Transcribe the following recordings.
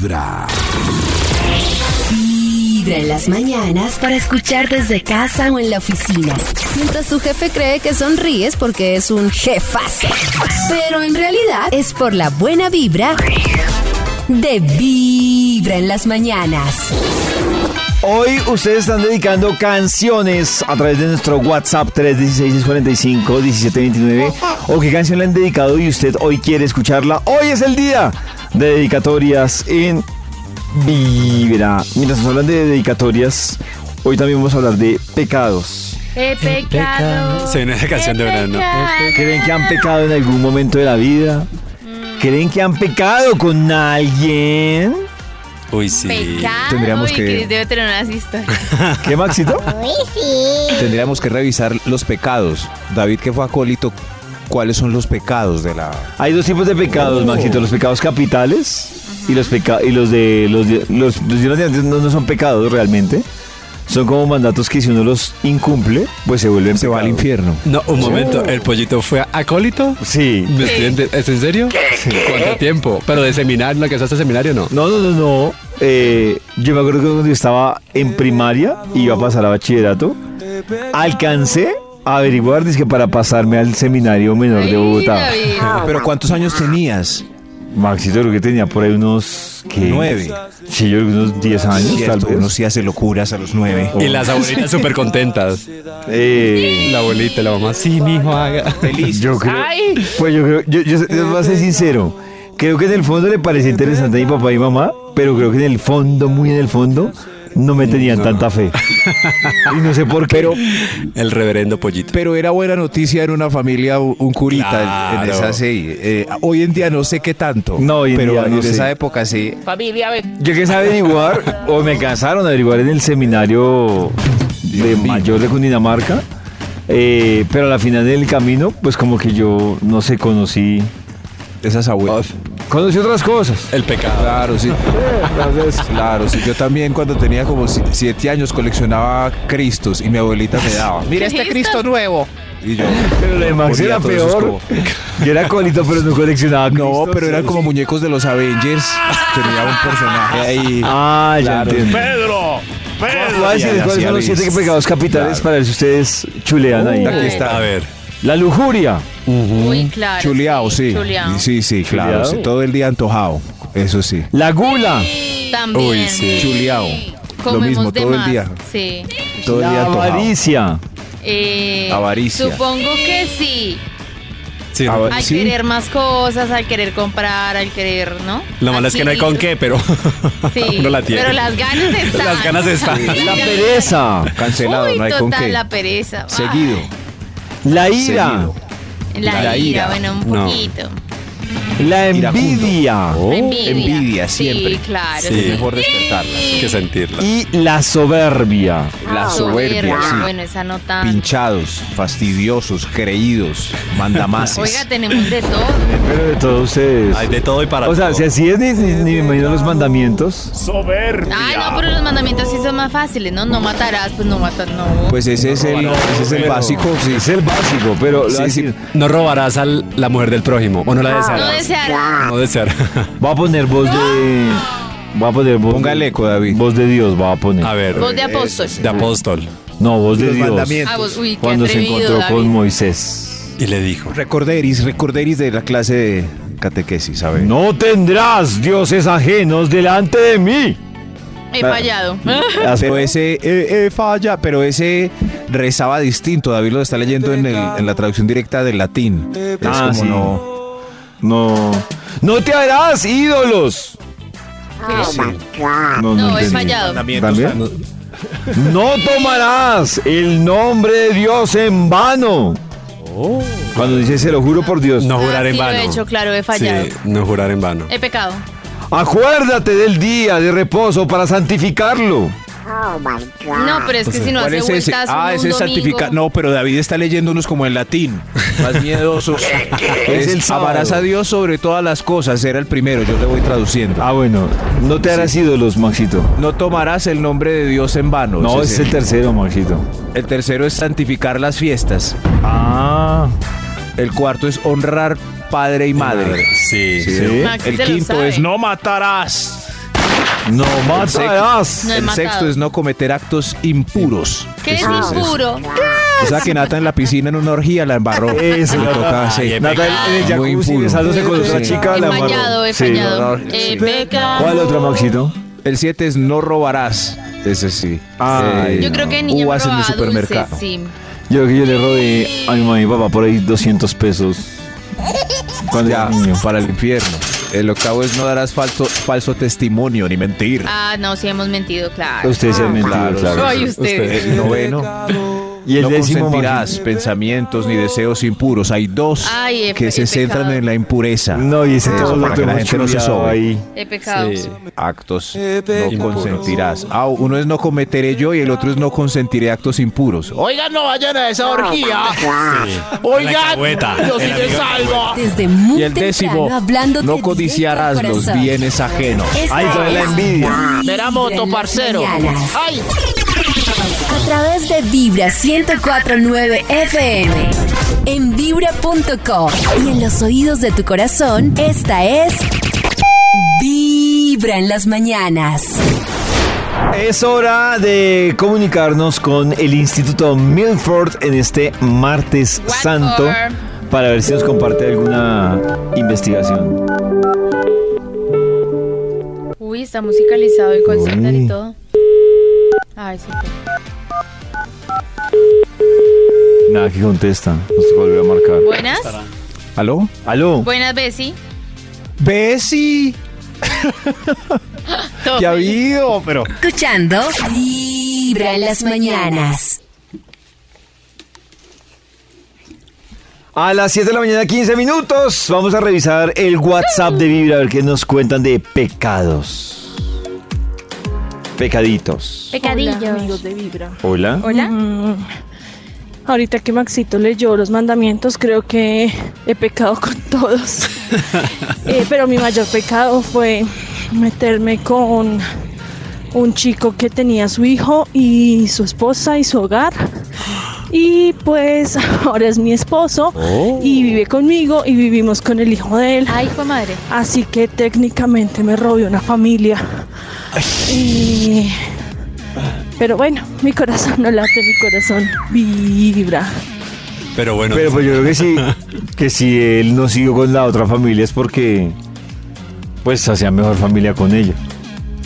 Vibra. Vibra en las mañanas para escuchar desde casa o en la oficina. Mientras tu jefe cree que sonríes porque es un jefazo. Pero en realidad es por la buena vibra de Vibra en las mañanas. Hoy ustedes están dedicando canciones a través de nuestro WhatsApp 316-645-1729. ¿O qué canción le han dedicado y usted hoy quiere escucharla? Hoy es el día de dedicatorias en Vibra. Mientras nos hablan de dedicatorias, hoy también vamos a hablar de pecados. He pecado. Se viene esa canción de verano. ¿Creen que han pecado en algún momento de la vida? ¿Creen que han pecado con alguien? Uy, sí. Pecado. Tendríamos Uy, que- Cris debe tener unas historias. ¿Qué, Maxito? Tendríamos que revisar los pecados. David, que fue acólito, ¿cuáles son los pecados de la... Hay dos tipos de pecados, Maxito. Los pecados capitales y los peca y los de los de- los, los de antes no, no son pecados realmente. Son como mandatos que si uno los incumple, pues se vuelven Se va al pecados. infierno. No, un momento. ¿El pollito fue acólito? Sí. ¿Me estoy ente- ¿Es en serio? ¿Cuánto tiempo? ¿Pero de seminario? ¿La que hace seminario no? No, no, no, no. Eh, yo me acuerdo que cuando yo estaba en primaria y iba a pasar a bachillerato, alcancé a averiguar que para pasarme al seminario menor de Ay, Bogotá. David. Pero ¿cuántos años tenías? Maxito creo que tenía por ahí unos ¿qué? Nueve. Sí, yo creo que unos 10 años tal vez. uno sí hace locuras a los nueve. Y las abuelitas súper contentas. Eh, La abuelita y la mamá. Sí, mi hijo, haga. Feliz. Yo creo, pues yo creo, yo, yo, yo voy a ser sincero, creo que en el fondo le parecía interesante a mi papá y mamá, pero creo que en el fondo, muy en el fondo, no me tenían tanta fe. Y no sé por qué. Pero, El reverendo pollito. pero era buena noticia en una familia un curita en- esa serie. Eh, hoy en día no sé qué tanto. No, hoy en pero día no en sé. esa época sí. yo que sabe averiguar, o me cansaron de averiguar en el seminario de mayor de Cundinamarca, eh, pero a la final del camino, pues como que yo, no sé, conocí, Esas abuelas. Conocí otras cosas. El pecado. Claro, sí. Claro, sí. Yo también cuando tenía como si- siete años coleccionaba Cristos y mi abuelita me daba. Mira este Cristo nuevo. Y yo. Pero de Max era peor. como- Yo era colito, pero no coleccionaba No, pero eran como muñecos de los Avengers. Tenía un personaje ahí. Ah, ya Claro. entiendo. Pedro, Ya, cuáles son los siete pecados capitales Claro. para ver si ustedes chulean ahí. Aquí está. A ver. La lujuria, Uy, claro. Chuleado, sí. Chuleado. Sí, sí, claro. Sí, todo el día antojado. Eso sí. la gula, También. Uy, sí. Chuleado. Lo mismo todo el día. Sí. Todo el día antojado. avaricia, Eh, Avaricia. Supongo que sí. Sí, Al sí. querer más cosas, al querer comprar, al querer, ¿no? Lo malo es que no hay con qué, pero Sí, uno la tiene. pero las ganas están. Las ganas están. la pereza, Cancelado, Uy, no hay total, con qué. la pereza. Ay, Seguido. La ira. La, La ira, ira. bueno, un No. poquito. La Iracundo. envidia envidia. envidia, siempre. Sí, claro. Sí. Es mejor despertarla. Hay que sentirla. y la soberbia. La soberbia, sí. Bueno, esa no tan. Pinchados, fastidiosos, creídos, mandamases. Oiga, tenemos de todo. Pero de todos ustedes. Hay de todo y para O sea, todo. si así es, ni, ni- ni me imagino los mandamientos. soberbia. Ay, no, pero los mandamientos sí son más fáciles, ¿no? No matarás, pues no matas, no. Pues ese es el, ese es el básico. sí. Es el básico, pero Sí, sí. No robarás a la mujer del prójimo. O no la no desearás. No desear. voy a poner voz de... Voy a poner voz Póngale eco, David. Voz de Dios, voy a poner. A ver. Voz de apóstol. De apóstol. No, voz de Dios. Ah, vos, uy, qué Cuando se atrevido, encontró David. con Moisés. Y le dijo. Recorderis, recorderis de la clase de catequesis, ¿sabes? No tendrás dioses ajenos delante de mí. He fallado. Pero ese eh, eh, falla, pero ese rezaba distinto. David lo está leyendo en, el- en la traducción directa del latín. Es Ah, como sí. no. No. No te harás ídolos. No, No, he entendí. fallado. ¿También? No tomarás el nombre de Dios en vano. Cuando dice se lo juro por Dios. No jurar Ah, en sí, vano. Lo he hecho, claro, he fallado. Sí, no jurar en vano. He pecado. Acuérdate del día de reposo para santificarlo. No, pero es que si no ¿Cuál hace es ese? vueltas Ah, ese es santificar. No, pero David está leyendo unos como en latín. Más miedosos. Es es el amarás a Dios sobre todas las cosas. Era el primero, yo le voy traduciendo. Ah, bueno. No te harás ídolos, Maxito. No tomarás el nombre de Dios en vano. No, Ese ese es el tercero, Maxito. El tercero es santificar las fiestas. Ah. El cuarto es honrar padre y madre. Sí, Sí. sí. El quinto es no matarás. No El sexto, matarás. No he el matado. sexto es no cometer actos impuros. ¿Qué es Eso impuro? O sea que Nata en la piscina en una orgía la embarró. Eso, Le Nata. toca, sí. Nata en el Muy jacuzzi impuro. besándose con otra Sí. chica. He la fallado, he Sí. fallado. He pecado. ¿Cuál otra, Maxito? El 7 es no robarás. Ese sí. Ay, Yo creo que niña Uvas en el supermercado. sí. Yo que yo le robé a mi mamá y papá por ahí 200 pesos. Cuando Ya, era niño. para el infierno. El octavo es no darás falso, falso testimonio ni mentir. Ah, no, sí hemos mentido, claro. Ustedes se han mentido, claro, claro. Ay, ustedes. El noveno. Y el no décimo, consentirás pensamientos ni deseos impuros. Hay dos Ay, he- que se he centran pecado. en la impureza. No, y ese Eso, todo lo para que la gente no se sobe. ahí. He pecado. Sí. Actos no consentirás. Ah, uno es no cometeré yo y el otro es no consentiré actos impuros. Oigan, no vayan a esa orgía. Oigan, yo sí me salvo. Desde muy Y el décimo, temprano no codiciarás los bienes ajenos. Esta Ay, la envidia. Mira moto, parcero. Ay, A través de Vibra 1049 FM. En vibra.com. Y en los oídos de tu corazón, esta es. Vibra en las mañanas. Es hora de comunicarnos con el Instituto Milford en este martes What santo for? para ver si nos comparte alguna investigación. Uy, está musicalizado el call center y todo. Ay, sí. Nada que contesta. Nos toca volver a marcar. Buenas. ¿Aló? ¿Aló? Buenas, Bessie. Bessie. ¿Qué ha habido? Pero Escuchando. Vibra en las mañanas. A las 7 de la mañana, 15 minutos. Vamos a revisar el WhatsApp de Vibra a ver qué nos cuentan de pecados. Pecaditos. Pecadillos. amigos de Vibra. Hola. Hola. Mm, ahorita que Maxito leyó los mandamientos, creo que he pecado con todos. Eh, pero mi mayor pecado fue meterme con un chico que tenía su hijo y su esposa y su hogar. Y pues ahora es mi esposo y vive conmigo y vivimos con el hijo de él. Ay, fue madre. Así que técnicamente me robé una familia. Y- Pero bueno, mi corazón no late, mi corazón vibra. Pero bueno, Pero pues yo creo que sí, que si él no siguió con la otra familia es porque pues hacía mejor familia con ella.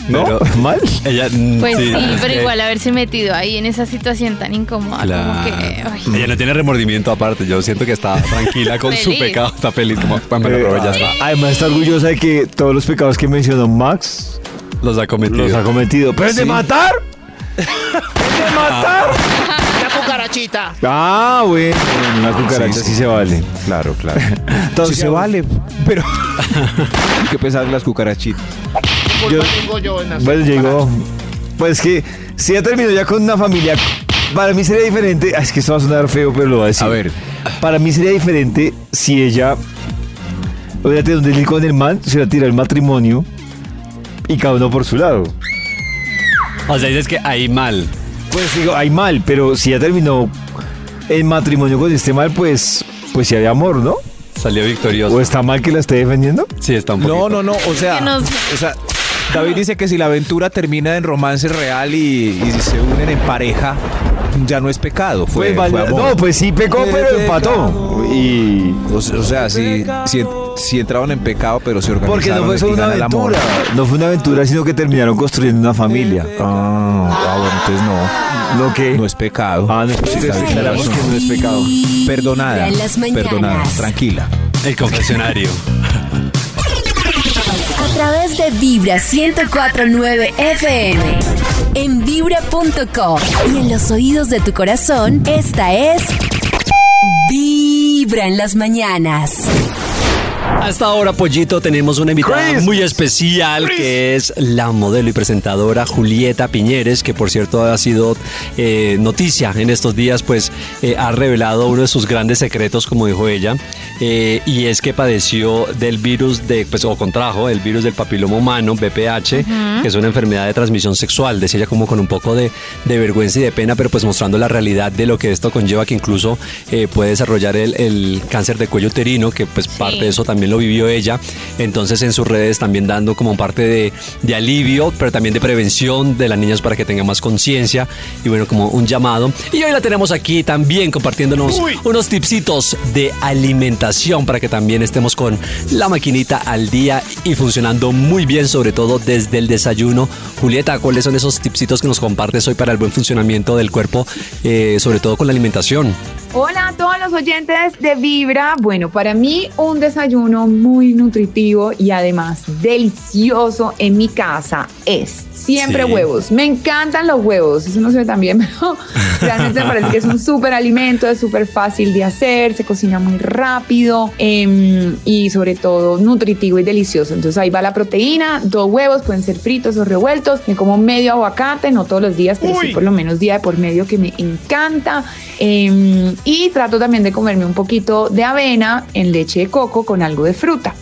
¿No? Pero- ¿Mal? ella. mm, Pues sí, pero que igual haberse metido ahí en esa situación tan incómoda, como que. ay. Ella no tiene remordimiento aparte. Yo siento que está tranquila con su pecado. Está feliz. Como, lo Eh, ya está. Además está orgullosa de que todos los pecados que mencionó Max Los ha cometido. los ha cometido. ¿Pero es de Sí. matar? ¿Es de matar? la cucarachita. Ah, bueno. Una cucaracha sí, Sí, sí. se vale. Claro, claro. Entonces, sí se vale, pero qué pesar las cucarachitas. ¿Qué Yo- tengo yo en Bueno, llegó. Pues que si ya terminó ya con una familia, para mí sería diferente. Es que esto va a sonar feo, pero lo voy a decir. A ver. Para mí sería diferente si ella hubiera tenido un delito con el man, se hubiera tirado el matrimonio y cada uno por su lado. O sea, dices que ahí mal. Pues digo, hay mal, pero si ya terminó el matrimonio con este mal, pues, pues si hay amor, ¿no? Salió victorioso. ¿O está mal que la esté defendiendo? sí, está un poquito. No, no, no, o sea, Que nos- o sea, David dice que si la aventura termina en romance real y, y se unen en pareja, ya no es pecado, fue, Pues, fue vale- amor. no, pues sí pecó, pero empató. Y o sea, si, si, si entraron en pecado, pero se organizaron Porque no fue una aventura. No fue una aventura, sino que terminaron construyendo una familia. Ah, ah, bueno, entonces no, ¿No qué? no es pecado. Ah, no es Sí, que no es pecado. Perdonada, En las mañanas. perdonada, tranquila. El confesionario. A través de Vibra 1049 FM. En vibra.com. Y en los oídos de tu corazón, esta es. Vibra en las mañanas. Hasta ahora, Pollito, tenemos una invitada Chris. muy especial que es la modelo y presentadora Julieta Piñeres, que por cierto ha sido eh, noticia en estos días, pues eh, ha revelado uno de sus grandes secretos, como dijo ella, eh, y es que padeció del virus de, pues, o contrajo el virus del papiloma humano, BPH, que es una enfermedad de transmisión sexual. Decía ella como con un poco de, de vergüenza y de pena, pero pues mostrando la realidad de lo que esto conlleva, que incluso eh, puede desarrollar el, el cáncer de cuello uterino, que pues parte de eso también lo lo vivió ella. Entonces en sus redes también dando como parte de, de alivio, pero también de prevención de las niñas para que tengan más conciencia y bueno, como un llamado. Y hoy la tenemos aquí también compartiéndonos unos tipsitos de alimentación para que también estemos con la maquinita al día y funcionando muy bien, sobre todo desde el desayuno. Julieta, ¿cuáles son esos tipsitos que nos compartes hoy para el buen funcionamiento del cuerpo, eh, sobre todo con la alimentación? Hola a todos los oyentes de Vibra. Bueno, para mí un desayuno muy nutritivo y además delicioso en mi casa es siempre Sí. huevos. Me encantan los huevos. Eso no se ve tan bien, pero realmente me parece que es un súper alimento, es súper fácil de hacer, se cocina muy rápido em, y sobre todo nutritivo y delicioso. Entonces ahí va la proteína, dos huevos, pueden ser fritos o revueltos. Me como medio aguacate, no todos los días, pero sí por lo menos día de por medio que me encanta. Em, y trato también de comerme un poquito de avena en leche de coco con algo de fruta.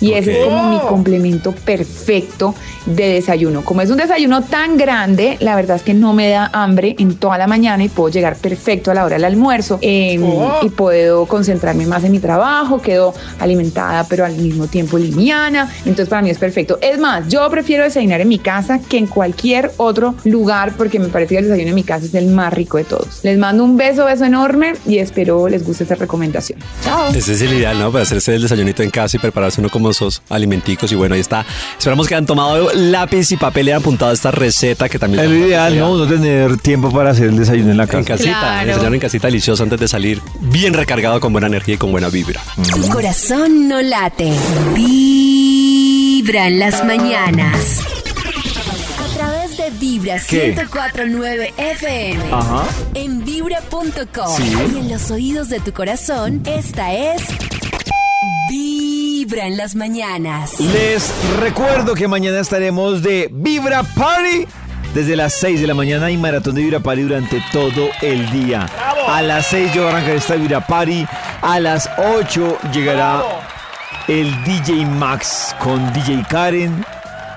Y ese es como mi complemento perfecto de desayuno. Como es un desayuno tan grande, la verdad es que no me da hambre en toda la mañana y puedo llegar perfecto a la hora del almuerzo eh, y puedo concentrarme más en mi trabajo, quedo alimentada pero al mismo tiempo liviana. Entonces para mí es perfecto. Es más, yo prefiero desayunar en mi casa que en cualquier otro lugar porque me parece que el desayuno en mi casa es el más rico de todos. Les mando un beso, beso enorme y espero les guste esta recomendación. Chao. Ese es el ideal, ¿no? Para hacerse el desayunito en casa y prepararse uno como alimenticos. Y bueno, ahí está. Esperamos que han tomado lápiz y papel y han apuntado esta receta que también... Es lo ideal, ¿no? No tener tiempo para hacer el desayuno en la En casa. casita, Claro. en casita delicioso antes de salir bien recargado con buena energía y con buena vibra. Tu corazón no late. Vibra en las mañanas. A través de Vibra ¿Qué? 1049 FM. Ajá. En vibra.com. Sí. Y en los oídos de tu corazón, esta es. Vibra en las mañanas. Les recuerdo que mañana estaremos de Vibra Party desde las 6 de la mañana y maratón de Vibra Party durante todo el día. A las 6 yo arrancaré esta Vibra Party. A las 8 llegará el DJ Max con DJ Karen.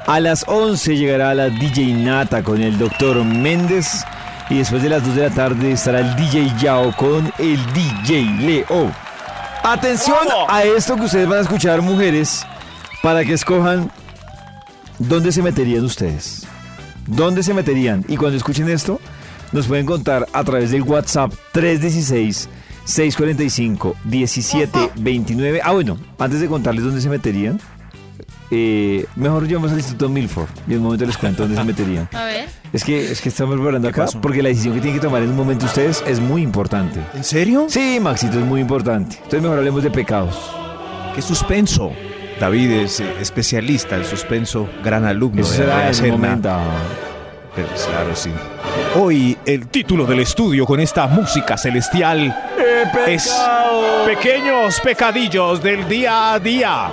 A las 11 llegará la DJ Nata con el Dr. Méndez. Y después de las 2 de la tarde estará el DJ Yao con el DJ Leo. Atención a esto que ustedes van a escuchar, mujeres, para que escojan dónde se meterían ustedes. ¿Dónde se meterían? Y cuando escuchen esto, nos pueden contar a través del WhatsApp 316-645-1729. Ah, bueno, antes de contarles dónde se meterían, eh, mejor llevamos al Instituto Milford y en un momento les cuento dónde se meterían. A ver. Es que, es que estamos preparando acá porque la decisión que tienen que tomar en un momento ustedes es muy importante. ¿En serio? Sí, Maxito, es muy importante. Entonces mejor hablemos de pecados. ¡Qué suspenso! David es eh, especialista en suspenso, gran alumno Eso de será Serna. momento. Pero, claro, sí. Hoy el título del estudio con esta música celestial es Pequeños pecadillos del día a día.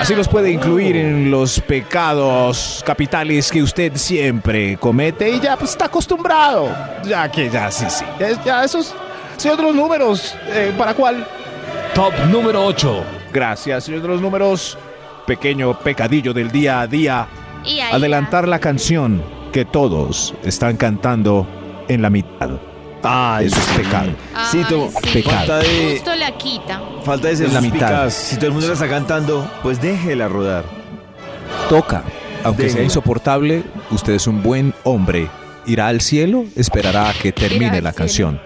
Así los puede incluir en los pecados capitales que usted siempre comete y ya pues, está acostumbrado. Ya que ya, sí, sí. Ya, ya esos, señor de los números, eh, ¿para cuál? Top número 8. Gracias, señor de los números. Pequeño pecadillo del día a día. Adelantar la canción que todos están cantando en la mitad. Ay, Eso es pecado. Ay, Sí, to- sí. falta de, Justo la quita. falta de ser la mitad. Si todo el mundo la está cantando, pues déjela rodar. Toca. Aunque sea insoportable, usted es un buen hombre. Irá al cielo, esperará a que termine la cielo. canción.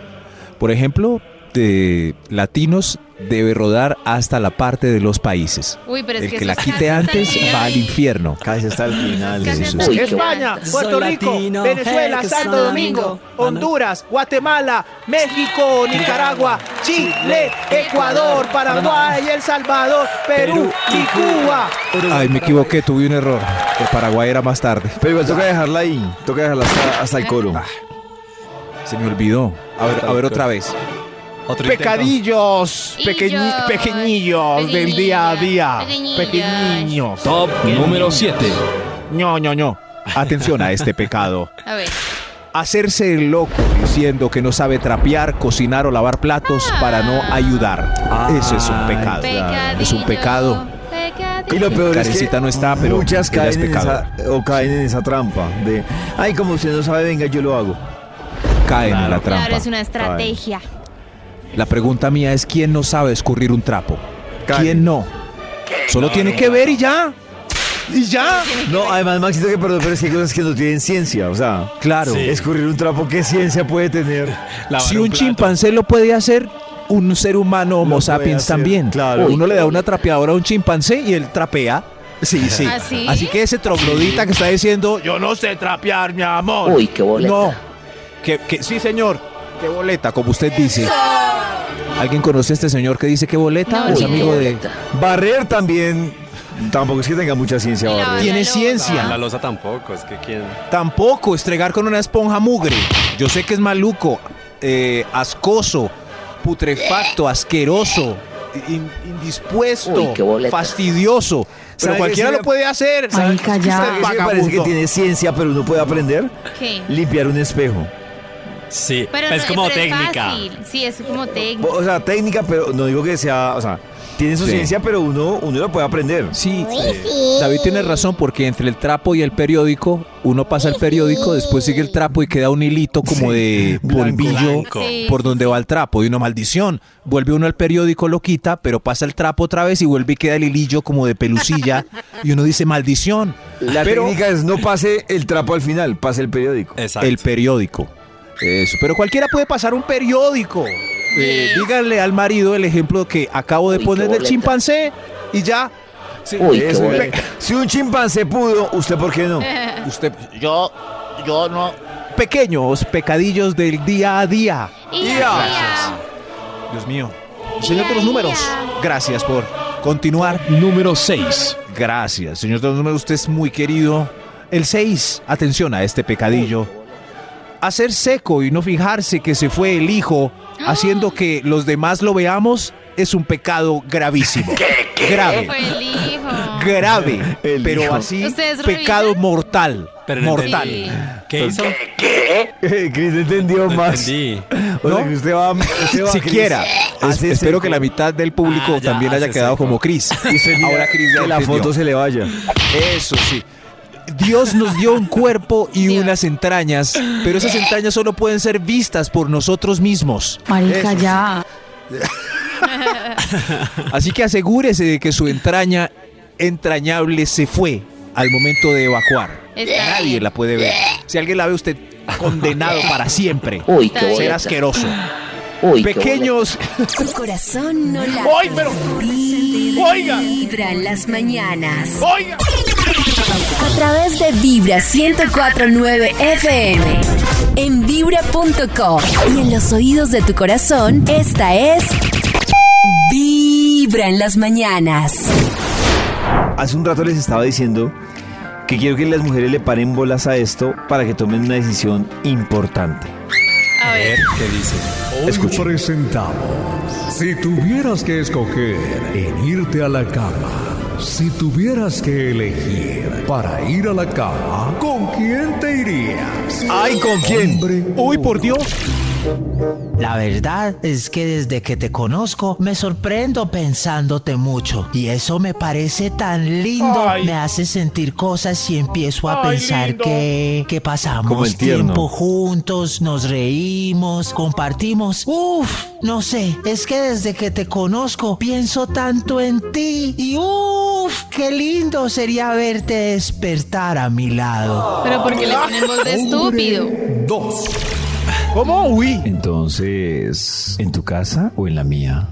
Por ejemplo, de latinos debe rodar hasta la parte de los países. Uy, pero es El que la quite antes va al infierno. Casi hasta el final. Casi hasta el España. Puerto Soy Rico, latino, Venezuela, Santo Domingo, amigo. Honduras, Guatemala, México, Nicaragua, Chile, Ecuador, Paraguay, El Salvador, Perú y Cuba. Ay, me equivoqué, tuve un error. El Paraguay era más tarde. Pero igual toca dejarla ahí. Toca dejarla hasta, hasta el coro. Se me olvidó. A ver, a ver otra vez. Otro. Pecadillos, pequeñi- pequeñillos del día a día. Pequeñillos. Top número 7. ño, ño, ño. Atención a este pecado. A ver. Hacerse el loco diciendo que no sabe trapear, cocinar o lavar platos para no ayudar. Eso es un pecado. Pecadillo. Es un pecado. Y lo peor es que no está, pero muchas ella es caen en esa, o caen en esa trampa de, ay, como usted no sabe, venga, yo lo hago. Caen en la Claro, trampa. es una estrategia. La pregunta mía es quién no sabe escurrir un trapo. Karen. ¿Quién no? Solo tiene que ver y ya. Y ya. No, además, Maxito, que perdón, pero es que hay cosas que no tienen ciencia. O sea, Claro. escurrir un trapo, ¿qué ciencia puede tener? Lavar Si un chimpancé lo puede hacer, un ser humano Homo sapiens hacer, también. claro. Uno le da una trapeadora a un chimpancé y él trapea. Sí, sí. ¿Ah, sí? Así que ese troglodita que está diciendo, yo no sé trapear, mi amor. Uy, qué boleta. No. Que, que- sí, señor. Qué boleta, como usted dice. ¿Alguien conoce a este señor que dice qué boleta? No, es amigo de... boleta. Barrer también, tampoco es que tenga mucha ciencia. La barrer. Tiene ciencia. La losa tampoco, es que quién. Tampoco estregar con una esponja mugre. Yo sé que es maluco, eh, ascoso, putrefacto, asqueroso, in- indispuesto, Uy, fastidioso. Pero ¿Sabe cualquiera lo puede hacer. Marica, ya. ¿Sabe qué sí me parece que tiene ciencia, pero uno puede aprender? ¿Qué? Limpiar un espejo. Sí, Pero es no- como pero técnica. fácil. Sí, es como técnica. O sea, técnica, pero no digo que sea, o sea, tiene su Sí. ciencia, pero uno, uno lo puede aprender. Sí, David tiene razón porque entre el trapo y el periódico, uno pasa el periódico, después sigue el trapo y queda un hilito como Sí, de polvillo por donde va el trapo y una maldición. Vuelve uno al periódico, lo quita, pero pasa el trapo otra vez y vuelve y queda el hilillo como de pelusilla y uno dice maldición. La Pero- técnica es no pase el trapo al final, pase el periódico. Exacto. El periódico. Eso. Pero cualquiera puede pasar un periódico. Eh, díganle al marido el ejemplo que acabo de Uy, poner del chimpancé y ya. Sí, Uy, qué Eso, boleta. si un chimpancé pudo, ¿usted por qué no? Usted, Yo, yo no. pequeños pecadillos del día a día. Ya. Dios mío. Señor de los números, gracias por continuar. Número 6. Gracias, señor de los números, usted es muy querido. El 6, atención a este pecadillo. Hacer seco y no fijarse que se fue el hijo, haciendo que los demás lo veamos, es un pecado gravísimo. Grave. Fue el hijo. Grave. El pero hijo. así, ¿Ustedes pecado revisan? mortal. Pero mortal. ¿Qué hizo? Cris entendió No más. entendí. O sea, ¿No? que usted va, usted va, Siquiera. Es- espero seco. que la mitad del público Ah, ya, también haya quedado seco. como Cris. Ahora Cris ya que la entendió. foto se le vaya. Eso sí. Dios nos dio un cuerpo y Dios. unas entrañas, pero esas entrañas solo pueden ser vistas por nosotros mismos. Marica, ya. Así que asegúrese de que su entraña entrañable se fue al momento de evacuar. Está Nadie bien. la puede ver. Si alguien la ve, usted condenado para siempre. Uy, qué bien. Ser boleta. asqueroso. Uy. Pequeños. Tu corazón no late. ¡Ay, pero! ¡Oiga! Vibra en las mañanas. ¡Oiga! A través de Vibra 1049 FM. En vibra.com. Y en los oídos de tu corazón, esta es. Vibra en las mañanas. Hace un rato les estaba diciendo que quiero que las mujeres le paren bolas a esto para que tomen una decisión importante. A A ver, ver. ¿qué dice? Escuche. presentamos. Si tuvieras que escoger en irte a la cama, si tuvieras que elegir para ir a la cama, ¿con quién te irías? ¡Ay, con quién! Hombre Uy, por Dios. La verdad es que desde que te conozco me sorprendo pensándote mucho y eso me parece tan lindo. Ay. Me hace sentir cosas y empiezo a Ay, pensar lindo. que, que pasamos tiempo juntos, nos reímos, compartimos. Uf, no sé, es que desde que te conozco pienso tanto en ti y uf, qué lindo sería verte despertar a mi lado. Pero porque le ponen voz de estúpido. Dos. ¿Cómo? Uy. Entonces, ¿en tu casa o en la mía?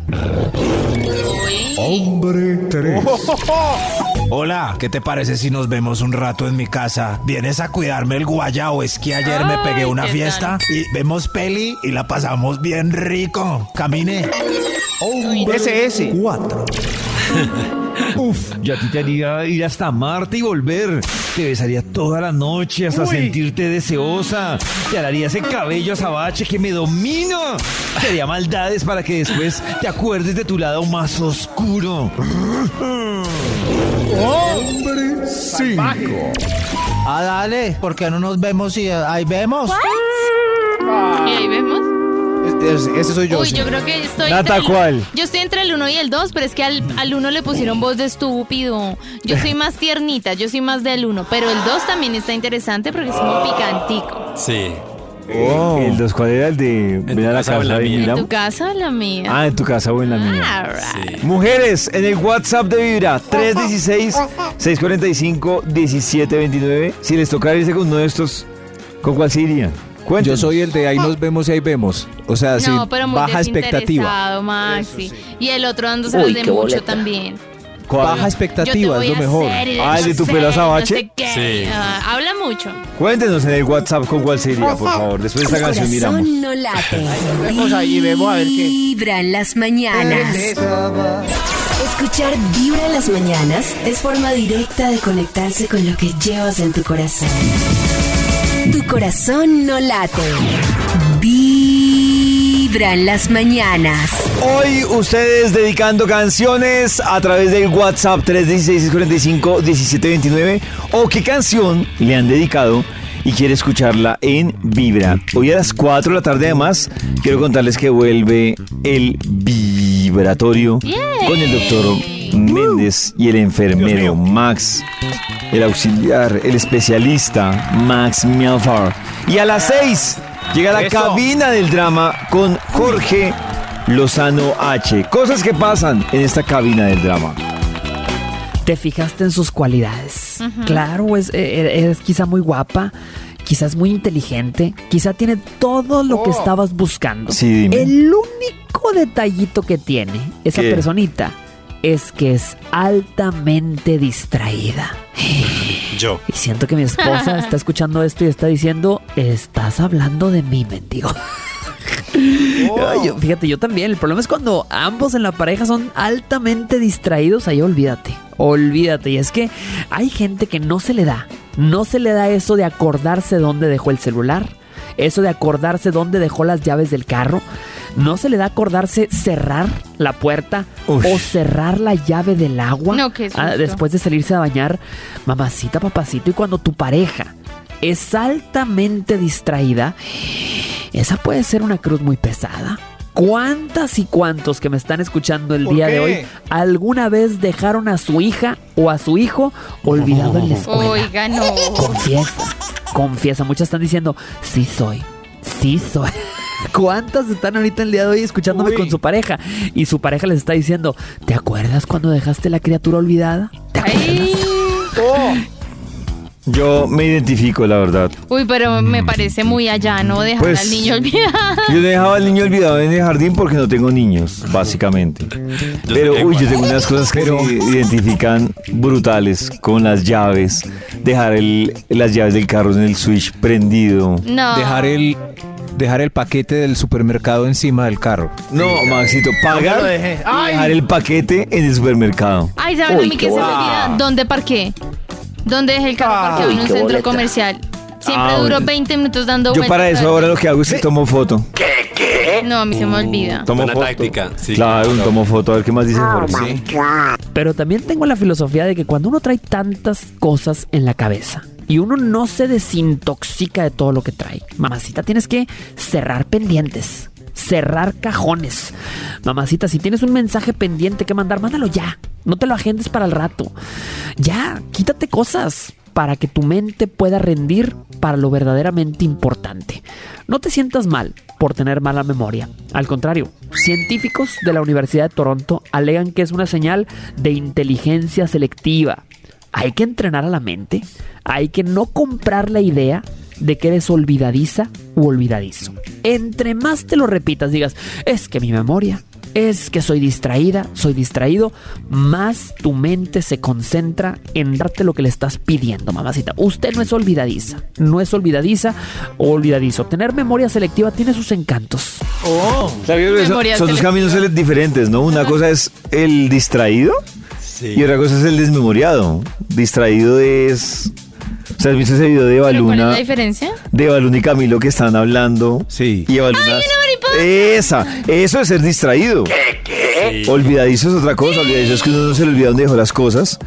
Hombre tres. Hola, ¿qué te parece si nos vemos un rato en mi casa? ¿Vienes a cuidarme el guayao? Es que ayer me pegué una ¿qué fiesta y vemos peli y la pasamos bien rico. Camine. Hombre Ese, ese. cuatro. Uf, yo a ti te haría ir hasta Marte y volver. Te besaría toda la noche hasta Uy. sentirte deseosa. Te haría ese cabello azabache que me domina. Te haría maldades para que después te acuerdes de tu lado más oscuro. Hombre cinco. Ah, dale, ¿por qué no nos vemos y eh, ahí vemos? Y ahí vemos. Ese, soy yo. Uy, sí. yo creo que estoy. Nata, entre el- ¿cuál? Yo estoy entre el 1 y el 2, pero es que al, al 1 le pusieron voz de estúpido. Yo soy más tiernita, yo soy más del 1. Pero el 2 también está interesante porque es como picantico. Sí. Oh. ¿El dos cuál era? El de ven a la casa en la mía? ¿En tu casa o en la mía? Ah, en tu casa o en la mía. Alright. Mujeres, en el WhatsApp de Vibra, 316-645-1729. Si les tocara irse con uno de estos, ¿con cuál se irían? Yo Cuéntenos. soy el de ahí nos vemos y ahí vemos. O sea, sin No, pero muy baja expectativa. Y el otro dándose Uy, de mucho boleta. también. ¿Cuál? Baja Yo expectativa es lo mejor. Ah, el de tu pelo azabache. No sé qué. Sí. Ah, habla mucho. Cuéntenos en el WhatsApp con cuál se iría, por favor. Después de esta canción miramos. no late. Vemos ahí, vemos a ver qué. Vibra en las mañanas. Escuchar Vibra en las mañanas es forma directa de conectarse con lo que llevas en tu corazón. Tu corazón no late. Vibra en las mañanas. Hoy ustedes dedicando canciones a través del WhatsApp 316-645-1729 o qué canción le han dedicado y quiere escucharla en Vibra. Hoy a las 4 de la tarde además quiero contarles que vuelve el vibratorio con el doctor Méndez y el enfermero Max, el auxiliar, el especialista Max Mialfar. Y a las 6 llega la Eso. cabina del drama con Jorge Lozano H. Cosas que pasan en esta cabina del drama. te fijaste en sus cualidades. Claro, es, eh, es quizá muy guapa, quizás muy inteligente, quizá tiene todo lo que estabas buscando. Sí, dime. El único detallito que tiene esa ¿Qué? personita es que es altamente distraída. Yo. Y siento que mi esposa está escuchando esto y está diciendo, estás hablando de mí, mendigo. Yo- fíjate, yo también. El problema es cuando ambos en la pareja son altamente distraídos. Ahí olvídate, olvídate. Y es que hay gente que no se le da. No se le da eso de acordarse dónde dejó el celular. Eso de acordarse dónde dejó las llaves del carro. No se le da acordarse cerrar la puerta o cerrar la llave del agua No, qué ah, después de salirse a bañar. Mamacita, papacito. Y cuando tu pareja es altamente distraída, esa puede ser una cruz muy pesada. ¿Cuántas y cuántos que me están escuchando el ¿Por día qué? de hoy alguna vez dejaron a su hija o a su hijo olvidado en la escuela? Oiga, no. Confiesa, confiesa. Muchas están diciendo, sí soy, sí soy. ¿Cuántas están ahorita el día de hoy escuchándome Uy. con su pareja? Y su pareja les está diciendo, ¿te acuerdas cuando dejaste la criatura olvidada? ¿Te acuerdas? Ay. Yo me identifico, la verdad. Uy, pero me parece muy allá, ¿no? Dejar Pues, al niño olvidado. Yo dejaba al niño olvidado en el jardín porque no tengo niños, básicamente. Pero, uy, yo tengo unas cosas que Pero- se identifican brutales con las llaves. Dejar el- las llaves del carro en el switch prendido. No. Dejar el dejar el paquete del supermercado encima del carro. No, Maxito, pagar dejar el paquete en el supermercado. Ay, ¿saben a mí qué se me olvida? ¿Dónde parqué? ¿Dónde dejé el carro parqueado en un qué centro boleta. comercial? Siempre Ah, duró bueno. 20 minutos dando Yo vueltas. para eso ahora lo que hago es que tomo foto. No, a mí se me olvida. Tomo Buena foto. táctica, sí. Claro, tomo foto, a ver qué más dice Jorge. Sí. Pero también tengo la filosofía de que cuando uno trae tantas cosas en la cabeza y uno no se desintoxica de todo lo que trae, mamacita, tienes que cerrar pendientes. Cerrar cajones. Mamacita, si tienes un mensaje pendiente que mandar, mándalo ya. No te lo agendes para el rato. Ya, quítate cosas para que tu mente pueda rendir para lo verdaderamente importante. No te sientas mal por tener mala memoria. Al contrario, científicos de la Universidad de Toronto alegan que es una señal de inteligencia selectiva. Hay que entrenar a la mente, hay que no comprar la idea de que eres olvidadiza u olvidadizo. Entre más te lo repitas, digas, es que mi memoria, es que soy distraída, soy distraído, más tu mente se concentra en darte lo que le estás pidiendo, mamacita. Usted no es olvidadiza, no es olvidadiza o olvidadizo. Tener memoria selectiva tiene sus encantos. Que son- dos caminos diferentes, ¿no? Una cosa es el distraído Sí. y otra cosa es el desmemoriado. Distraído es... O sea, ¿has visto ese video de ¿Pero cuál es Evaluna? la diferencia? De Evaluna y Camilo que están hablando. Sí. Y Evaluna... Esa, eso es ser distraído. Olvidadizo es otra cosa. Olvidadizo es que uno no se le olvida dónde dejó las cosas.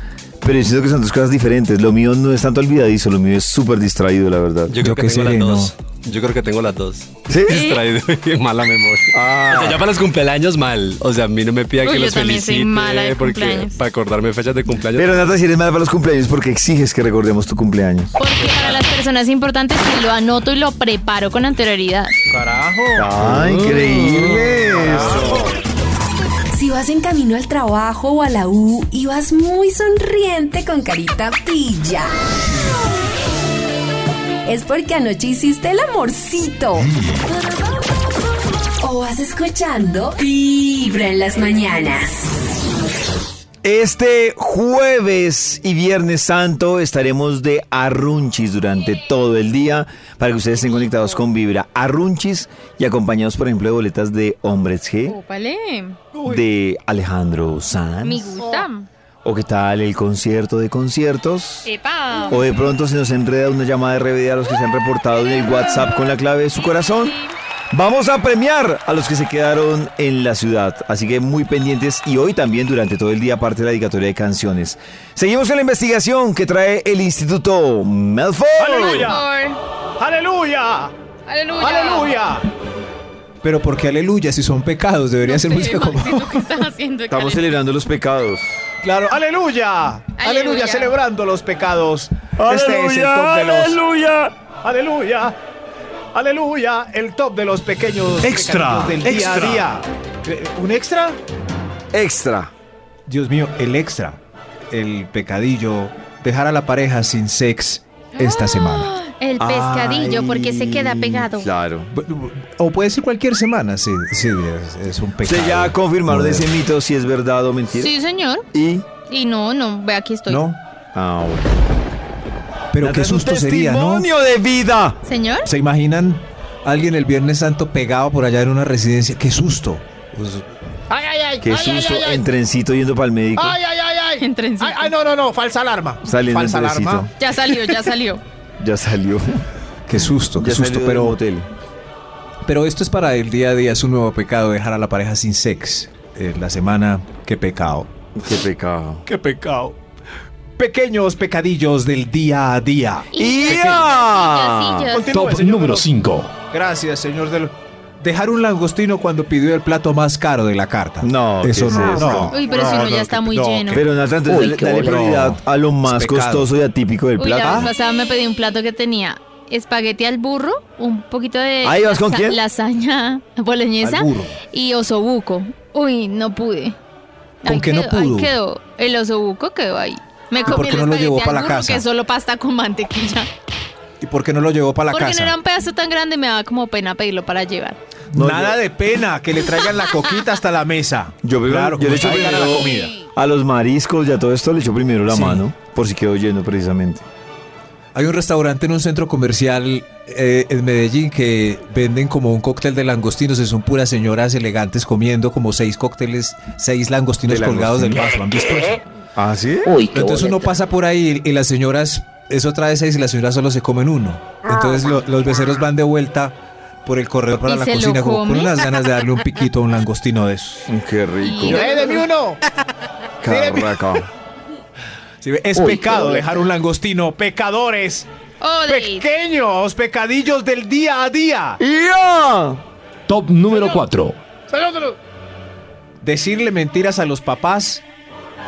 Pero yo siento que son dos cosas diferentes. Lo mío no es tanto olvidadizo, lo mío es súper distraído, la verdad. Yo creo Yo que qué tengo las dos. Yo creo que tengo las dos. ¿Sí? Distraído y mala memoria. Ah. O sea, ya para los cumpleaños mal. O sea, a mí no me pida Uy, que yo los también soy felicite mala de porque cumpleaños. para acordarme fechas de cumpleaños. Pero Nata, si eres mala para los cumpleaños, porque exiges que recordemos tu cumpleaños? Porque para las personas importantes sí lo anoto y lo preparo con anterioridad. Carajo. ¡Ah, increíble! Si vas en camino al trabajo o a la U y vas muy sonriente con carita pilla. Es porque anoche hiciste el amorcito. O vas escuchando Vibra en las mañanas. Este jueves y viernes santo estaremos de arrunchis durante todo el día para que ustedes estén conectados con Vibra. Arrunchis y acompañados, por ejemplo, de boletas de Hombres G, Ópale, de Alejandro Sanz. me gusta. ¿O qué tal el concierto de conciertos? Epa. O de pronto se nos enreda una llamada de RBD a los que se han reportado en el WhatsApp con la clave de su corazón. Vamos a premiar a los que se quedaron en la ciudad. Así que muy pendientes y hoy también durante todo el día parte de la dedicatoria de canciones. Seguimos con la investigación que trae el Instituto Melford. ¡Aleluya! ¡Aleluya! Aleluya. ¡Aleluya! Pero porque aleluya si son pecados, debería ser música como... Maxito, ¿qué estás haciendo? Estamos celebrando los pecados. Claro, aleluya. aleluya. Aleluya. celebrando los pecados. este es el top de los. ¡Aleluya! Aleluya. Aleluya, el top de los pequeños Extra, del día a día. Eh, ¿Un extra? Extra. Dios mío, el extra. El pecadillo. Dejar a la pareja sin sex esta semana. El pescadillo, Ay, porque se queda pegado. Claro. O puede ser cualquier semana, sí, sí, es, es un pecado. Usted ya confirmaron ese mito si es verdad o mentira. Sí, señor. Y. Y no, no, ve aquí estoy. ¿No? Ah, bueno. Pero qué susto sería, ¿no? testimonio de vida. Señor. ¿Se imaginan alguien el Viernes Santo pegado por allá en una residencia? ¡Qué susto! Pues, Ay, ay, ay. Qué ay, susto ay, ay. en trencito yendo para el médico. Ay, ay, ay, ay. En trencito. Ay, ay, no, no, no. Falsa alarma. Saliendo en Falsa alarma. Ya salió, ya salió. Ya salió. qué susto, qué Ya susto. salió del Pero, motel. Pero esto es para el día a día, es un nuevo pecado dejar a la pareja sin sex. Eh, la semana, qué pecado. Qué pecado. ¡Qué pecado! Pequeños pecadillos del día a día. ¡Ya! Top señor número Veloz. 5. Gracias, señor del... Dejar un langostino cuando pidió el plato más caro de la carta. No, eso ¿qué es no, no. Uy, pero si uno ya no, está muy no, lleno. Pero Nata, entonces Uy, dale, prioridad a lo más costoso y atípico del Uy, la plato. vez pasada me pedí un plato que tenía espagueti al burro, un poquito de Ahí vas con lasa- quién? lasaña boloñesa Al burro. y osobuco. Uy, no pude. ¿Con Ahí qué no quedó, ahí pudo? quedó. El osobuco quedó ahí. Me por comí qué el no lo espagueti llevó al pa' la burro, casa? que es solo pasta con mantequilla. ¿Y por qué no lo llevó para la Porque casa? no era un pedazo tan grande, me daba como pena pedirlo para llevar. No, Nada yo- de pena, que le traigan la coquita hasta la mesa. Yo, primero- claro, yo le echo traigan a la primero comida. a los mariscos y a todo esto le echo primero la Sí. mano, por si quedó lleno precisamente. Hay un restaurante en un centro comercial eh, en Medellín que venden como un cóctel de langostinos. y Son puras señoras elegantes comiendo como seis cócteles, seis langostinos ¿De colgados del vaso. ¿Han visto eso? ¿Ah, sí? Uy, qué Entonces uno pasa por ahí y las señoras, eso trae seis y las señoras solo se comen uno. Entonces lo- los becerros van de vuelta por el corredor para ¿Y la cocina como con unas ganas de darle un piquito a un langostino de esos. Qué rico. Deme uno. Carraca. Es Uy, pecado dejar un langostino. Pecadores. Oh. Pequeños pecadillos del día a día. Top número 4. Señor, señor. Decirle mentiras a los papás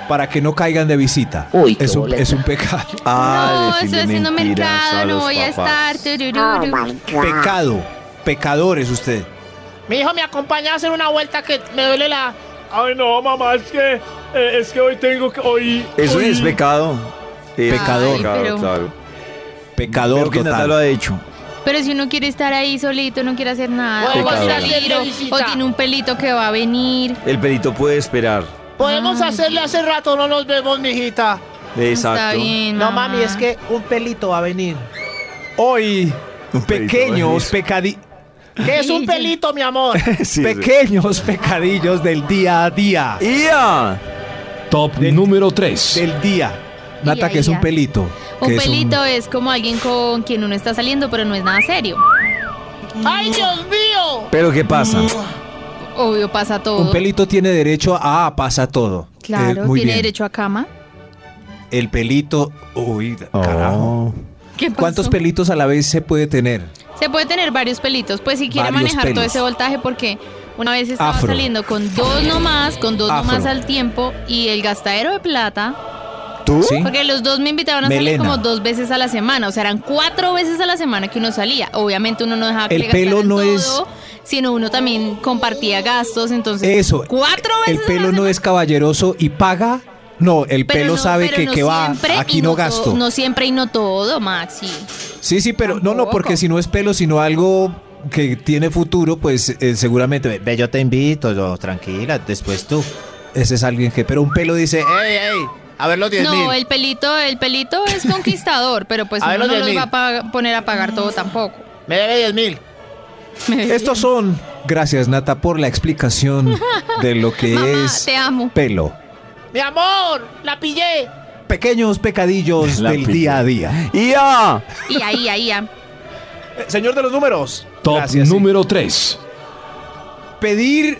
para que no caigan de visita. Uy, es, un, es un pecado. Ah, no, estoy haciendo mentiras mercado, a no los voy a papás. estar. turururu. Pecado. Pecadores usted. Mi hijo me acompaña a hacer una vuelta que me duele la. Ay, no, mamá, es que, eh, es que hoy tengo que. Hoy, Eso hoy- es pecado. Es Pecador. pecado, Ay, pero- claro. Pecador Creo que Nata total. lo ha hecho. Pero si uno quiere estar ahí solito, no quiere hacer nada, o va a salir, o, Visita. o tiene un pelito que va a venir. El pelito puede esperar. Podemos hacerle hace rato, no nos vemos, mijita. Exacto. Está bien, No, mamá. mami, es que un pelito va a venir. Hoy, Un pelito, pequeños. ¿Qué es un pelito, mi amor? Sí, sí. Pequeños pecadillos del día a día. ¡Ya! Top Del- número 3. Del día. Nata, que es un pelito. Un que es pelito es como alguien con quien uno está saliendo, pero no es nada serio. ¡Ay, Dios mío! Pero ¿qué pasa? Obvio, pasa todo. Un pelito tiene derecho a ah, pasa todo. Claro, Eh, muy tiene bien. derecho a cama. El pelito. Uy, carajo. Oh. ¿Qué pasó? ¿Cuántos pelitos a la vez se puede tener? Se puede tener varios pelitos, pues si quiere Varios manejar todo ese voltaje, porque una vez estaba Afro. saliendo con dos nomás, con dos Afro. nomás al tiempo, y el gastadero de plata, ¿Tú? ¿Sí? porque los dos me invitaban a salir como dos veces a la semana, o sea, eran cuatro veces a la semana que uno salía. Obviamente uno no dejaba que El le pelo no todo, es- sino uno también compartía gastos, entonces Eso. cuatro El veces a la pelo no es caballeroso y paga. No, el Pero pelo no- sabe que, no que va, aquí no to- gasto. No siempre y no todo, Maxi. Sí, sí, pero no, no, porque si no es pelo, sino algo que tiene futuro, pues eh, seguramente, ve, yo te invito, yo, tranquila, después tú. Ese es alguien que, pero un pelo dice, ey, ey, a ver los 10 mil. No, el pelito, el pelito es conquistador, pero pues uno los no los 10.000. va a poner a pagar todo tampoco. Me debe 10 mil. Estos son, gracias Nata por la explicación de lo que Mamá, es te amo. pelo. Mi amor, la pillé. Pequeños pecadillos La del pillé. día a día. ¡Ya! Y ahí, ahí, ya. señor de los números. Top Gracias, sí. número 3. Pedir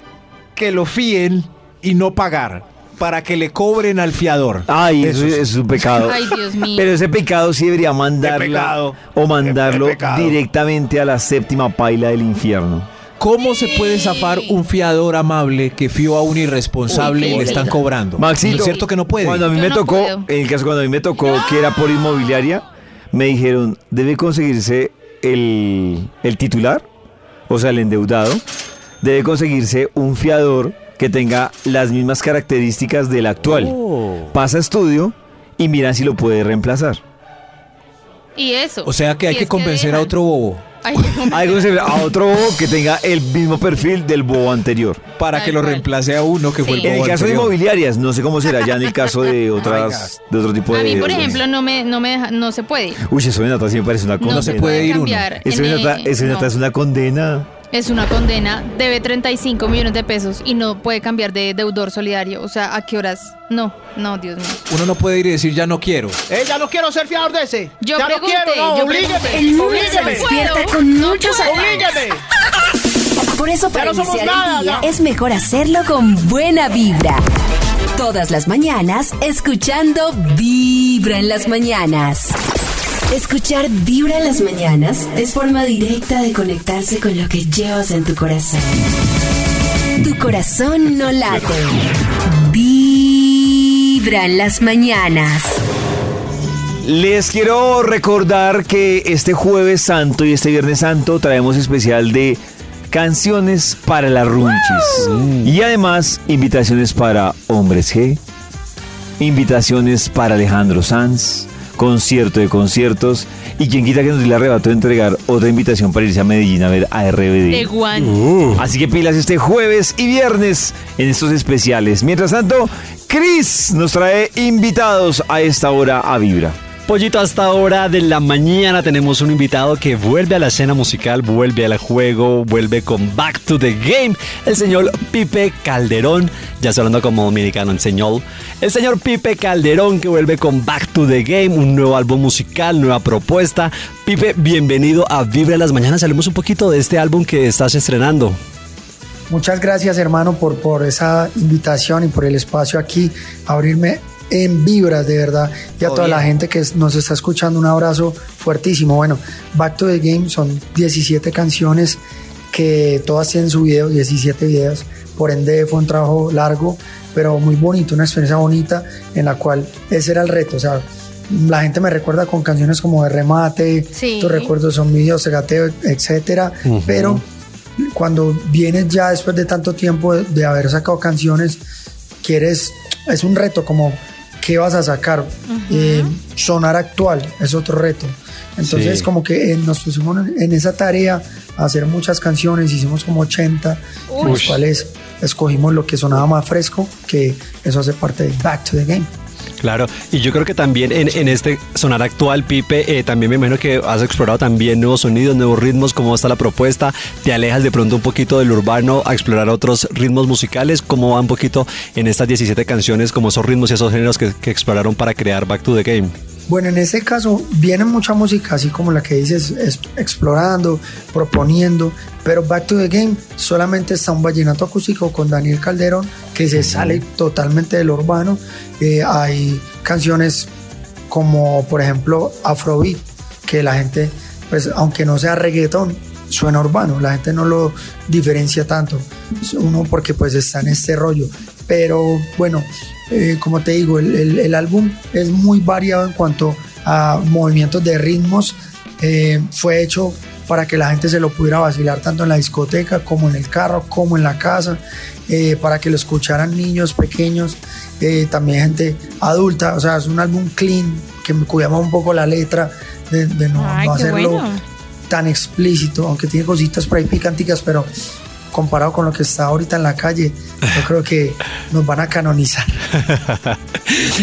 que lo fíen y no pagar para que le cobren al fiador. Ay, eso, Eso sí. es un pecado. Ay, Dios mío. Pero ese pecado sí debería mandarlo pecado. o mandarlo Qué pecado. directamente a la séptima paila del infierno. ¿Cómo se puede zafar un fiador amable que fió a un irresponsable Uy, y le están cobrando? Maxito, ¿No es cierto que no puede? Cuando a mí Yo me no tocó, puedo. en el caso cuando a mí me tocó que era por inmobiliaria, me dijeron, debe conseguirse el, el titular, o sea, el endeudado, debe conseguirse un fiador que tenga las mismas características del actual. Oh. Pasa estudio y mira si lo puede reemplazar. Y eso. O sea que hay Si que convencer a otro bobo Hay que convencer. A otro bobo que tenga el mismo perfil del bobo anterior. para que lo cual. reemplace a uno que fue el En bobo el caso de inmobiliarias, no sé cómo será ya en el caso de otras, de otro tipo de. A mí, por ejemplo, no me, no me deja- no se puede. Uy, eso de Nata sí me parece una condena. No, se puede ir uno. cambiar. Eso de En, Nata, eso de Nata no. es una condena. Es una condena, debe 35 millones de pesos y no puede cambiar de deudor solidario. O sea, ¿a qué horas? No, no, Dios mío. Uno no puede ir y decir ya no quiero. Eh, ya no quiero ser fiador de ese. Yo ya pregunté, no quiero, no, yo oblígueme. El lunes se despierta puedo, con no muchos. Oblígueme. Por eso para no iniciar nada, el día ya. es mejor hacerlo con buena vibra. Todas las mañanas escuchando Vibra en las mañanas. Escuchar Vibra en las mañanas es forma directa de conectarse con lo que llevas en tu corazón. Tu corazón no late. Vibra en las mañanas. Les quiero recordar que este jueves santo y este viernes santo traemos especial de canciones para las runchis. Y además, invitaciones para Hombres G, invitaciones para Alejandro Sanz, concierto de conciertos. Y quien quita que nos dé el arrebato de entregar otra invitación para irse a Medellín a ver a RBD. De Juan. Así que pilas este jueves y viernes en estos especiales. Mientras tanto, Chris nos trae invitados a esta hora a Vibra. Pollito, hasta hora de la mañana tenemos un invitado que vuelve a la escena musical, vuelve al juego, vuelve con Back to the Game, el señor Pipe Calderón, ya hablando como dominicano el señor, el señor Pipe Calderón que vuelve con Back to the Game, un nuevo álbum musical, nueva propuesta. Pipe, bienvenido a Vibra las Mañanas, hablemos un poquito de este álbum que estás estrenando. Muchas gracias hermano por, por esa invitación y por el espacio aquí, abrirme en vibras de verdad y a toda la gente que nos está escuchando un abrazo fuertísimo. Bueno, Back to the Game son 17 canciones que todas tienen su video, 17 videos, por ende fue un trabajo largo pero muy bonito, una experiencia bonita en la cual ese era el reto, o sea, la gente me recuerda con canciones como de remate, Sí. tus recuerdos son míos, gateo, etcétera, Ujú. pero cuando vienes ya después de tanto tiempo de, de haber sacado canciones, quieres, es un reto como, ¿qué vas a sacar? Eh, sonar actual es otro reto. Entonces Sí. como que eh, nos pusimos en, en esa tarea a hacer muchas canciones, hicimos como 80, Uy. los cuales escogimos lo que sonaba más fresco, que eso hace parte de Back to the Game. Claro, y yo creo que también en, en este sonar actual, Pipe, eh, también me imagino que has explorado también nuevos sonidos, nuevos ritmos, cómo está la propuesta, te alejas de pronto un poquito del urbano a explorar otros ritmos musicales, cómo va un poquito en estas 17 canciones, como esos ritmos y esos géneros que, que exploraron para crear Back to the Game. Bueno, en este caso viene mucha música, así como la que dices, es- explorando, proponiendo, pero Back to the Game solamente está un vallenato acústico con Daniel Calderón que se sale totalmente del urbano. Eh, hay canciones como, por ejemplo, Afrobeat, que la gente pues aunque no sea reggaetón, suena urbano, la gente no lo diferencia tanto, uno porque pues está en este rollo, pero bueno, eh, como te digo, el, el- el álbum es muy variado en cuanto a movimientos de ritmos, Eh, fue hecho para que la gente se lo pudiera vacilar tanto en la discoteca como en el carro, como en la casa, eh, para que lo escucharan niños pequeños, también gente adulta, o sea, es un álbum clean que me cuidamos un poco la letra de, de no, Ay, no qué hacerlo bueno. tan explícito, aunque tiene cositas por ahí picanticas, pero comparado con lo que está ahorita en la calle, yo creo que nos van a canonizar.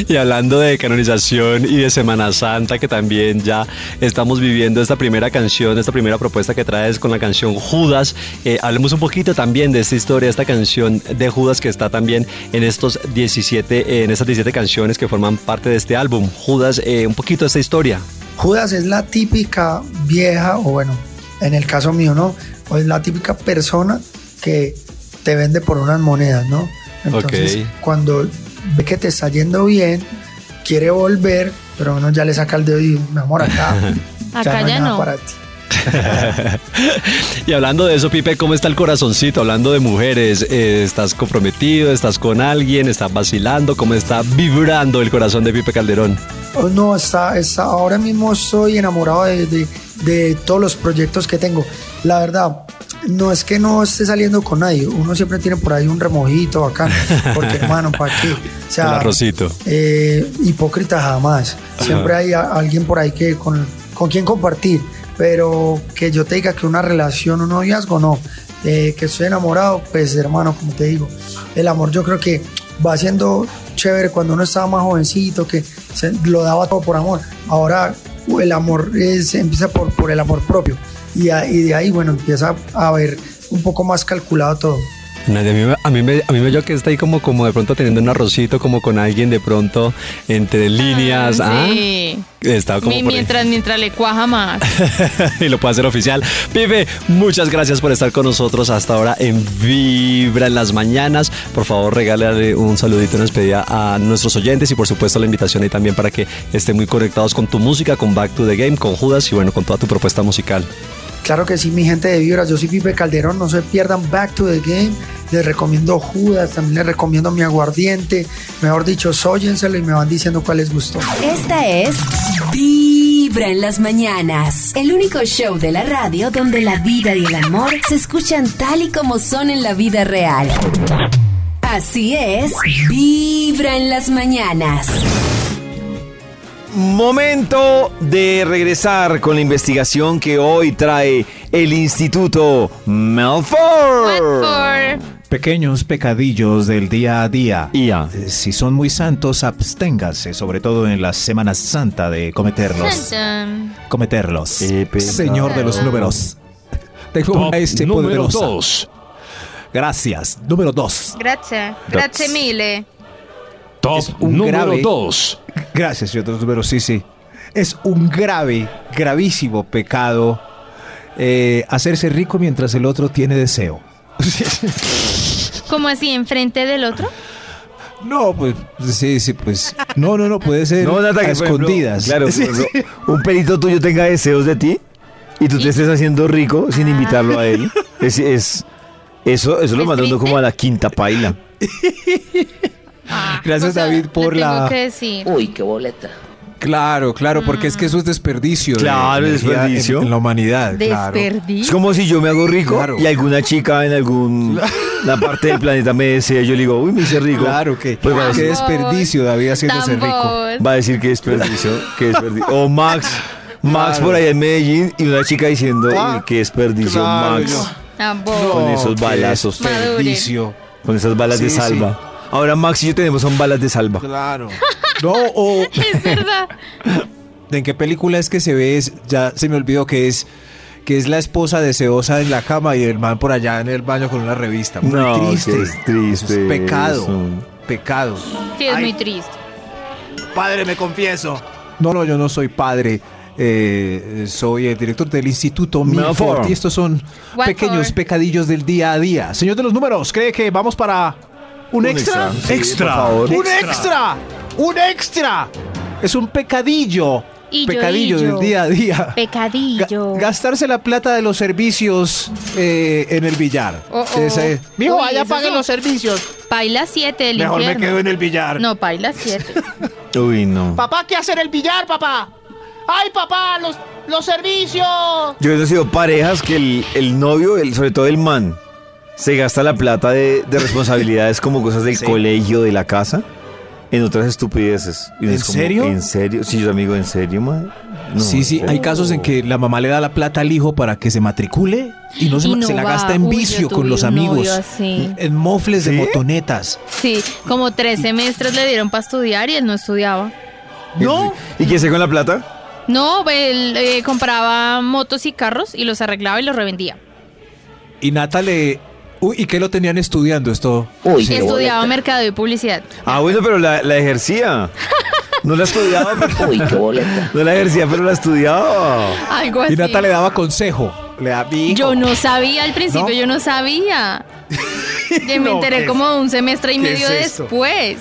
Y hablando de canonización y de Semana Santa, que también ya estamos viviendo esta primera canción, esta primera propuesta que traes con la canción Judas, eh, hablemos un poquito también de esta historia, esta canción de Judas que está también en estos 17, eh, en estas 17 canciones que forman parte de este álbum. Judas, eh, un poquito de esta historia. Judas es la típica vieja, o bueno, en el caso mío, ¿no? O es la típica persona que te vende por unas monedas, ¿no? Entonces, cuando ve que te está yendo bien, quiere volver, pero uno ya le saca el dedo y, mi amor, acá, Acá hay ya nada no. para ti. Y hablando de eso, Pipe, ¿cómo está el corazoncito? Hablando de mujeres, eh, ¿estás comprometido? ¿Estás con alguien? ¿Estás vacilando? ¿Cómo está vibrando el corazón de Pipe Calderón? Oh, no, está, está, ahora mismo estoy enamorado de, de- de todos los proyectos que tengo. La verdad, no es que no esté saliendo con nadie. Uno siempre tiene por ahí un remojito bacán. Porque, hermano, ¿para qué? O el sea, arrocito. eh, hipócrita jamás. Siempre hay a- alguien por ahí que con, con quien compartir. Pero que yo te diga que una relación, un noviazgo, no. Eh, que estoy enamorado, pues hermano, como te digo, el amor yo creo que va siendo chévere cuando uno estaba más jovencito, que se, lo daba todo por amor. Ahora el amor es, empieza por, por el amor propio. Y, a- y de ahí, bueno, empieza a ver un poco más calculado todo. Nadie, a mí, me- a mí me, a mí me yo que está ahí como, como de pronto teniendo un arrocito como con alguien de pronto entre líneas. ¿ah? Sí. Está como Mi- por ahí. mientras, mientras le cuaja más. y lo puede hacer oficial. Pipe, muchas gracias por estar con nosotros hasta ahora en Vibra en las mañanas. Por favor, regálale un saludito en despedida a nuestros oyentes y por supuesto la invitación ahí también para que estén muy conectados con tu música, con Back to the Game, con Judas y bueno, con toda tu propuesta musical. Claro que sí, mi gente de Vibras, yo soy Pipe Calderón, no se pierdan Back to the Game, les recomiendo Judas, también les recomiendo mi aguardiente, mejor dicho, sóyenselo y me van diciendo cuál les gustó. Esta es Vibra en las mañanas, el único show de la radio donde la vida y el amor se escuchan tal y como son en la vida real. Así es, Vibra en las mañanas. Momento de regresar con la investigación que hoy trae el Instituto Melford. Pequeños pecadillos del día a día. Ia. Eh, Si son muy santos, absténgase, sobre todo en la Semana Santa, de cometerlos. Cometerlos. Señor de los números. Tengo una este número poderosa. dos. Gracias. Número dos. Grazie. Grazie mille. Top Es un número grave- 2. Gracias, señor números. Sí, sí. Es un grave, gravísimo pecado eh, hacerse rico mientras el otro tiene deseo. ¿Cómo así? ¿Enfrente del otro? No, pues sí, sí, pues. No, no, no, puede ser No, Nata, a que por ejemplo, escondidas. claro, Sí, por ejemplo, sí. un pelito tuyo tenga deseos de ti y tú te estés haciendo rico sin invitarlo a él. Es, es- eso, eso lo ¿Es manda uno triste? como a la quinta paila. Gracias, O sea, David, por le tengo la. que decir. Uy, qué boleta. Claro, claro, porque es que eso es desperdicio. de Claro, es energía desperdicio. En, en la humanidad. claro. Es Desperdicio. como si yo me hago rico Claro. y alguna chica en algún la parte del planeta me desea, yo le digo, uy, me hice rico. Claro que. Pues va a qué decir, desperdicio, David, haciéndose rico. Va a decir que desperdicio, que desperdicio. O Max, Max Claro. por allá en Medellín y una chica diciendo, Ah, uy, qué desperdicio, claro, Max. Tambor. Con esos qué balazos. Desperdicio. Con esas balas de Sí, salva. Ahora Max y yo tenemos son balas de salva. Claro. No, o. Es verdad. ¿En qué película es que se ve? Es, ya se me olvidó que es que es la esposa deseosa en la cama y el man por allá en el baño con una revista. Muy No, triste. es triste Es pecado. eso. Pecado. Sí, es Ay. muy triste. Padre, me confieso. No, no, yo no soy padre. Eh, soy el director del Instituto Milford. Milford y estos son What pequeños for? pecadillos del día a día. Señor de los números, ¿cree que vamos para un, extra? extra. Sí, favor. ¡Un extra! ¡Un extra! Es un pecadillo Y yo, pecadillo del día a día. Pecadillo. Gastarse la plata de los servicios eh, en el billar. Oh, oh. Ese- Mijo, Uy, vaya, esos pague son- los servicios. Paila 7 del Mejor me quedo en el billar. No, paila 7. Uy, no. Papá, ¿qué hacer el billar, papá? ¡Ay, papá, los, los servicios! Yo he conocido parejas que el, el novio, el, sobre todo el man, se gasta la plata de, de responsabilidades como cosas del Sí. colegio, de la casa, en otras estupideces. Y ¿En es como, serio? ¿En serio? Sí, yo amigo, ¿en serio? No, sí, sí, hay casos en que la mamá le da la plata al hijo para que se matricule y no se, Y no se la va. gasta en Uy, vicio con los amigos. así. En mofles de motonetas. Sí, como tres semestres le dieron para estudiar y él no estudiaba. ¿No? ¿Y qué hace con la plata? No, él eh, compraba motos y carros y los arreglaba y los revendía. Y Nata le... Uy, ¿y qué lo tenían estudiando esto? Estudiaba mercado y publicidad. Ah, bueno, pero la, la ejercía. No la estudiaba, pero... Uy, qué boleta. No la ejercía, pero la estudiaba. Algo así. Y Nata le daba consejo. Le da, "Mi hijo". Yo no sabía al principio, ¿No? yo no sabía. Que me No, enteré ¿qué- como un semestre y medio es después.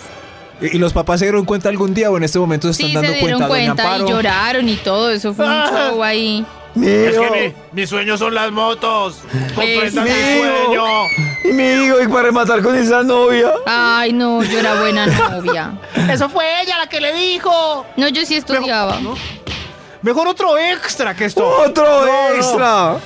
¿Y los papás se dieron cuenta algún día o en este momento se Sí, están se dando dieron cuenta? cuenta y lloraron y todo. Eso fue un Ah. show ahí. Es que mi- mis sueños son las motos. Comprendan mi mío. sueño. Y mi hijo, y para rematar con esa novia. Ay, no, yo era buena novia. Eso fue ella la que le dijo. No, yo sí estudiaba. Mejor otro extra que esto. ¡Otro No, no. extra!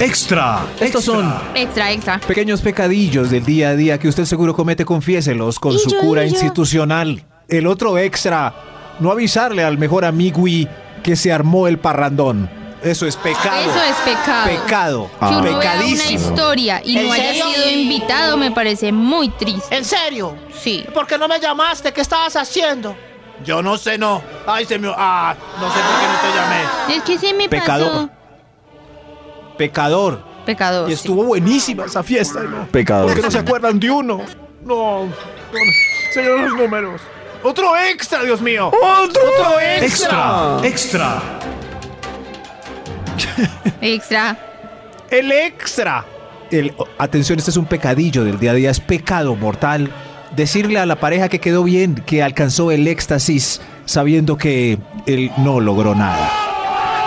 Extra. Estos son Extra, extra. pequeños pecadillos del día a día que usted seguro comete, confiéselos con Y su yo, cura institucional. El otro extra, no avisarle al mejor amigui que se armó el parrandón. Eso es pecado. Eso es pecado. Pecado. Que uno vea una Pecadísimo. historia y ¿En no haya serio? sido invitado me parece muy triste. ¿En serio? Sí. ¿Por qué no me llamaste? ¿Qué estabas haciendo? Yo no sé, no. Ay, se me... Ah, no sé por qué no te llamé. Es que se me Pecador. pasó. Pecador. Pecador. Y sí. estuvo buenísima esa fiesta. ¿no? Pecador. ¿Por qué no se acuerdan de uno? No, no, señor los números. Otro extra, Dios mío. ¡Otro, extra. Extra. Extra. El extra. El, oh, atención, este es un pecadillo del día a día, es pecado mortal. Decirle a la pareja que quedó bien, que alcanzó el éxtasis, sabiendo que él no logró nada.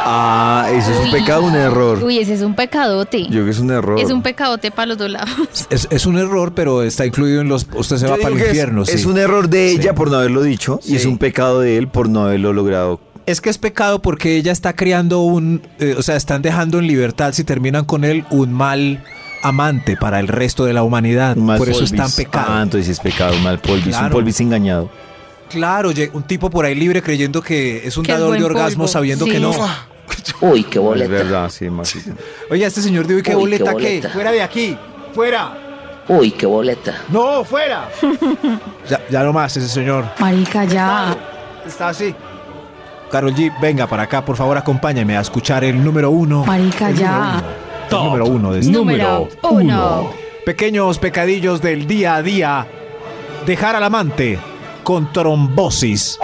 Ah, eso es un pecado, un error. Uy, ese es un pecadote. Yo creo que es un error. Es un pecadote para los dos lados. Es, es un error, pero está incluido en los. Usted se Yo va para el es- infierno. es, un error de Sí. ella por no haberlo dicho y es un pecado de él por no haberlo logrado. Es que es pecado porque ella está creando un. eh, o sea, están dejando en libertad, si terminan con él, un mal amante para el resto de la humanidad. Un mal Por eso es polvis. tan pecado. Ah, entonces es pecado, un mal polvis, un Claro. polvis engañado. Claro, un tipo por ahí libre creyendo que es un es dador de orgasmo polvo. sabiendo Sí. que no. Uy, qué Es boleta. verdad, sí, Maxito. Oye, este señor dijo, ¿y qué Uy, boleta qué qué? boleta. Fuera de aquí, fuera. Uy, qué boleta. No, fuera. ya, ya no más ese señor. Marica, ya. Está así. Carol G, venga para acá, por favor, acompáñame a escuchar el número uno. Marica, El ya. El número uno de este. Número uno. Pequeños pecadillos del día a día. Dejar al amante con trombosis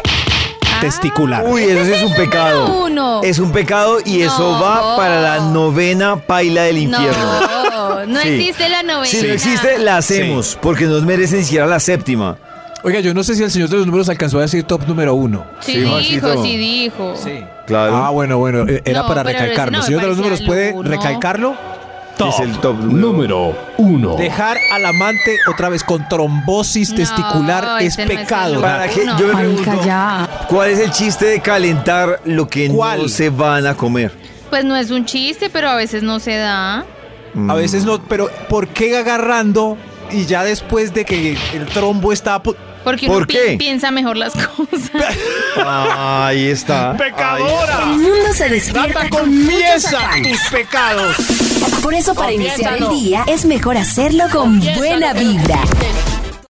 testicular. Uy, eso sí es un pecado. Uno. Es un pecado y eso No. va para la novena paila del infierno. No, no Sí. existe la novena. Si no existe, la hacemos, porque nos merece ni siquiera la séptima. Oiga, yo no sé si el señor de los números alcanzó a decir top número uno. Sí, Sí, dijo, sí dijo. Claro. Ah, bueno, bueno, eh, era No, para pero recalcarlo. no me señor de los números, parecía ¿puede recalcarlo? es el top número. uno. Dejar al amante otra vez con trombosis No, testicular es ese no es el pecado. uno. ¿Para qué? No. Yo me Marica, pregunto, ya. ¿cuál es el chiste de calentar lo que no ¿Cuál? se van a comer? Pues no es un chiste, pero a veces no se da. A veces no, pero ¿por qué agarrando y ya después de que el trombo está... Porque uno ¿Por pi- qué? piensa mejor las cosas. Ahí está. ¡Pecadora! El mundo se despierta Nata, con confiesa tus pecados. Por eso para iniciar el día es mejor hacerlo con buena vibra.